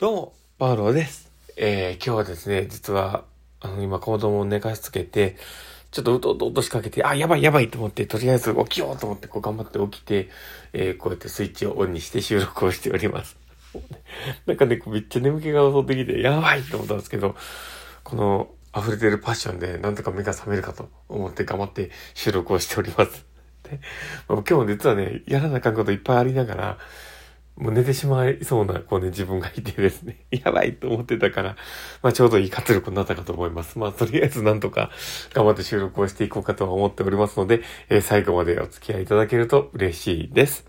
どうも、パウロです。えー、今日はですね、実は、あの、今子供を寝かしつけて、ちょっとうとうとうとしかけて、あ、やばいやばいと思って、とりあえず起きようと思って、こう頑張って起きて、えー、こうやってスイッチをオンにして収録をしております。なんかね、めっちゃ眠気が襲ってきて、やばいと思ったんですけど、この溢れてるパッションで、なんとか目が覚めるかと思って頑張って収録をしております。で、今日も実はね、やらなあかんこといっぱいありながら、もう寝てしまいそうな、こうね、自分がいてですね、やばいと思ってたから、まあちょうどいい活力になったかと思います。まあとりあえずなんとか頑張って収録をしていこうかとは思っておりますので、えー、最後までお付き合いいただけると嬉しいです。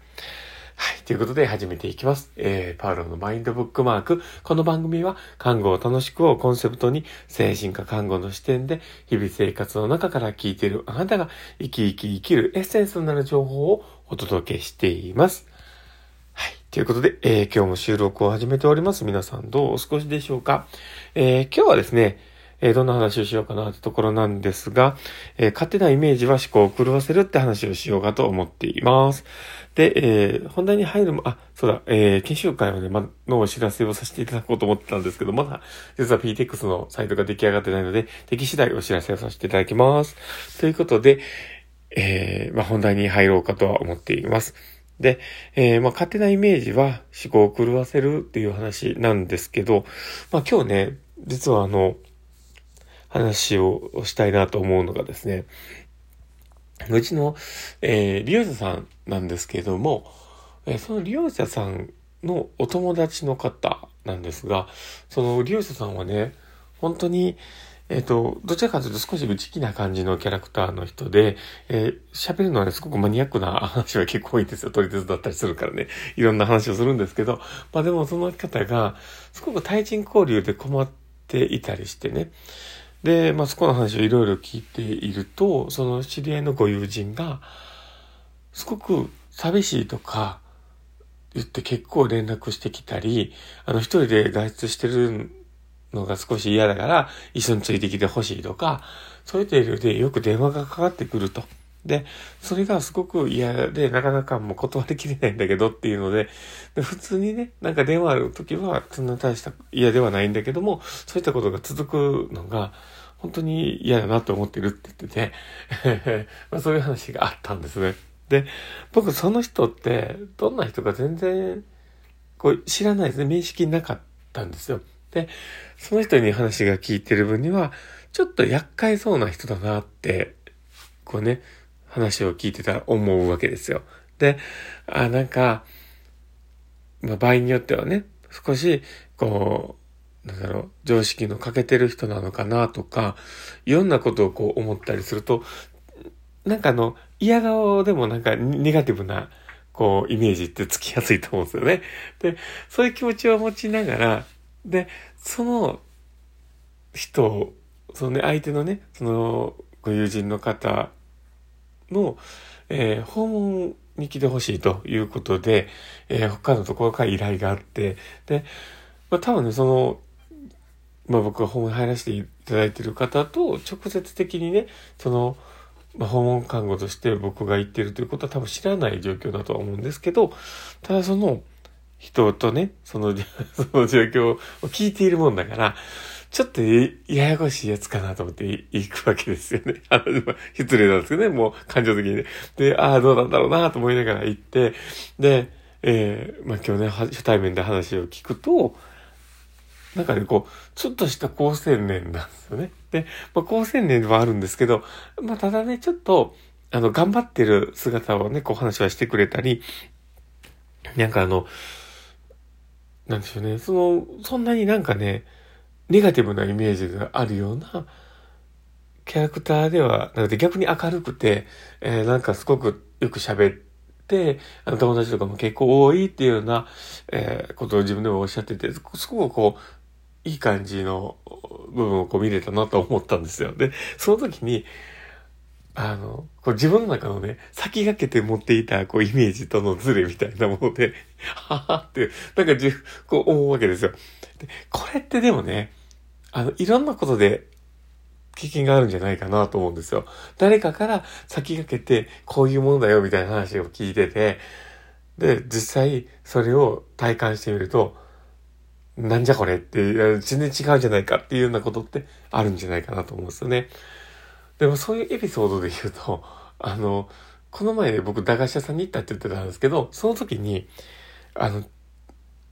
はい。ということで始めていきます。えー、パウロのマインドブックマーク。この番組は、看護を楽しくをコンセプトに、精神科看護の視点で、日々生活の中から聞いているあなたが、生き生き生きるエッセンスになる情報をお届けしています。はいということで、えー、今日も収録を始めております。皆さんどうお過ごしでしょうか、えー、今日はですね、えー、どんな話をしようかなってところなんですが、えー、勝手なイメージは思考を狂わせるって話をしようかと思っています。で、えー、本題に入るも、あ、そうだ、えー、研修会はね、ま、のお知らせをさせていただこうと思ってたんですけど、まだ、実は PTX のサイトが出来上がってないので、適次第お知らせをさせていただきます。ということで、えー、まあ、本題に入ろうかとは思っています。で、えー、まあ、勝手なイメージは思考を狂わせるっていう話なんですけど、まあ、今日ね、実はあの、話をしたいなと思うのがですね、うちの、えー、利用者さんなんですけども、えー、その利用者さんのお友達の方なんですが、その利用者さんはね、本当に、えっ、ー、と、どちらかというと少し内気な感じのキャラクターの人で、えー、喋るのはね、すごくマニアックな 話は結構多いんですよ。撮り鉄だったりするからね。いろんな話をするんですけど、まあでもその方が、すごく対人交流で困っていたりしてね。で、まあそこの話をいろいろ聞いていると、その知り合いのご友人が、すごく寂しいとか、言って結構連絡してきたり、あの一人で外出してるのが少し嫌だから、一緒についてきてほしいとか、そういう理由でよく電話がかかってくると。で、それがすごく嫌で、なかなかもう断りきれないんだけどっていうので、で普通にね、なんか電話ある時は、そんな大した嫌ではないんだけども、そういったことが続くのが、本当に嫌だなと思ってるって言ってて まあそういう話があったんですね。で、僕その人って、どんな人か全然、こう、知らないですね。面識なかったんですよ。で、その人に話が聞いてる分には、ちょっと厄介そうな人だなって、こうね、話を聞いてたら思うわけですよ。で、あ、なんか、まあ、場合によってはね、少し、こう、なんだろう、常識の欠けてる人なのかなとか、いろんなことをこう思ったりすると、なんかあの、嫌顔でもなんかネガティブな、こう、イメージってつきやすいと思うんですよね。で、そういう気持ちを持ちながら、で、その人、そのね、相手のね、そのご友人の方の、えー、訪問に来てほしいということで、えー、他のところから依頼があって、で、まあ、多分ね、その、まあ僕が訪問入らせていただいている方と直接的にね、その、まあ、訪問看護として僕が行ってるということは多分知らない状況だとは思うんですけど、ただその、人とね、その、その状況を聞いているもんだから、ちょっとややこしいやつかなと思って行くわけですよね。あの、失礼なんですけどね、もう感情的にね。で、ああ、どうなんだろうなと思いながら行って、で、えー、まあ今日ね、初対面で話を聞くと、なんかね、こう、ちょっとした高青年なんですよね。で、まあ高青年ではあるんですけど、まあただね、ちょっと、あの、頑張ってる姿をね、こう話はしてくれたり、なんかあの、なんでしょうね。その、そんなになんかね、ネガティブなイメージがあるようなキャラクターではなくて逆に明るくて、えー、なんかすごくよく喋って、あの友達とかも結構多いっていうような、えー、ことを自分でもおっしゃってて、すごくこう、いい感じの部分をこう見れたなと思ったんですよ。で、その時に、あの、こう自分の中のね、先駆けて持っていた、こう、イメージとのズレみたいなもので、ははって、なんかじこう思うわけですよ。で、これってでもね、あの、いろんなことで経験があるんじゃないかなと思うんですよ。誰かから先駆けて、こういうものだよ、みたいな話を聞いてて、で、実際、それを体感してみると、なんじゃこれって、全然違うじゃないかっていうようなことってあるんじゃないかなと思うんですよね。でもそういうエピソードで言うと、あの、この前僕駄菓子屋さんに行ったって言ってたんですけど、その時に、あの、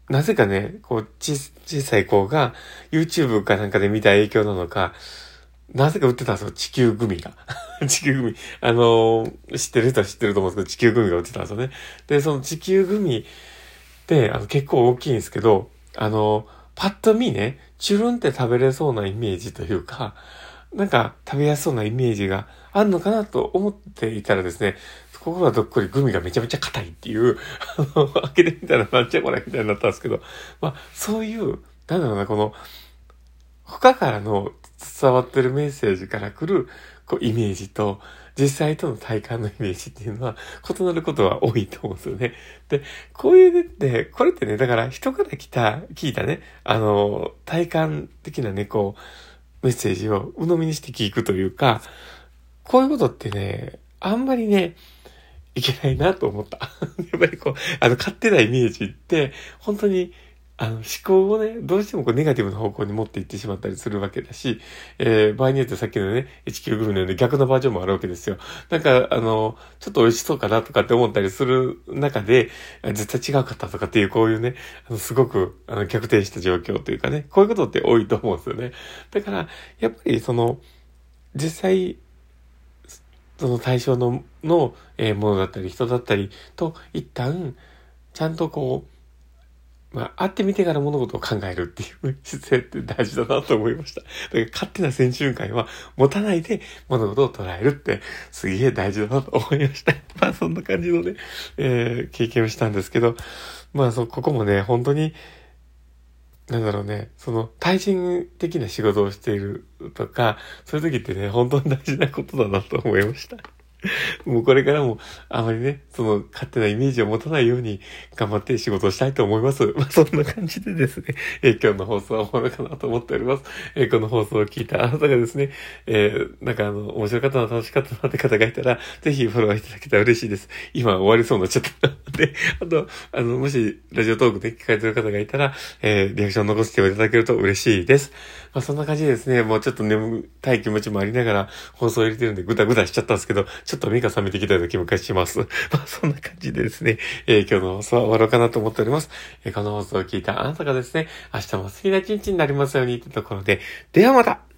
なぜかね、こう、ち、小さい子が YouTube かなんかで見た影響なのか、なぜか売ってたんですよ、地球グミが。地球グミ。あのー知ってる人は知ってると思うんですけど、地球グミが売ってたんですよね。で、その地球グミって、あの、結構大きいんですけど、あのーパッと見ね、チュルンって食べれそうなイメージというか、なんか食べやすそうなイメージがあるのかなと思っていたらですね、心はどっこりグミがめちゃめちゃ硬いっていう、あの、開けてみたらなんじゃこれみたいになったんですけど、まあ、そういう、なんだろうな、この、他からの伝わってるメッセージから来る、こう、イメージと、実際との体感のイメージっていうのは異なることは多いと思うんですよね。で、こういうねって、これってね、だから人から来た、聞いたね、あの、体感的なね、メッセージを鵜呑みにして聞くというか、こういうことってね、あんまりね、いけないなと思った。やっぱりこう、あの、勝手なイメージって、本当に、あの、思考をね、どうしてもこう、ネガティブな方向に持っていってしまったりするわけだし、えー、場合によってさっきのね、1キログルメのように逆のバージョンもあるわけですよ。なんか、あの、ちょっと美味しそうかなとかって思ったりする中で、絶対違うかったとかっていう、こういうね、あの、すごく、あの、逆転した状況というかね、こういうことって多いと思うんですよね。だから、やっぱりその、実際、その対象の、の、えーものだったり人だったりと一旦、ちゃんとこう、まあ、会ってみてから物事を考えるっていう姿勢って大事だなと思いました。だから勝手な先瞬間は持たないで物事を捉えるってすげえ大事だなと思いました。まあそんな感じのね、えー経験をしたんですけど、まあそ、ここもね、本当に、なんだろうね、その対人的な仕事をしているとか、そういう時ってね、本当に大事なことだなと思いました。もうこれからもあまりね、その勝手なイメージを持たないように頑張って仕事をしたいと思います。まあそんな感じでですね、えー今日の放送は終わるかなと思っております。えーこの放送を聞いたあなたがですね、えーなんかあの、面白かったな、楽しかったなって方がいたら、ぜひフォローいただけたら嬉しいです。今終わりそうになっちゃったで、あと、あの、もしラジオトークで聞かれてる方がいたら、えーリアクション残していただけると嬉しいです。まあそんな感じでですね、もうちょっと眠たい気持ちもありながら放送入れてるんでぐだぐだしちゃったんですけど、ちょっと目が覚めてきたような気もします。まあそんな感じでですね、えー今日の放送は終わろうかなと思っております。えーこの放送を聞いたあなたがですね、明日も素敵な一日になりますようにというところで、ではまた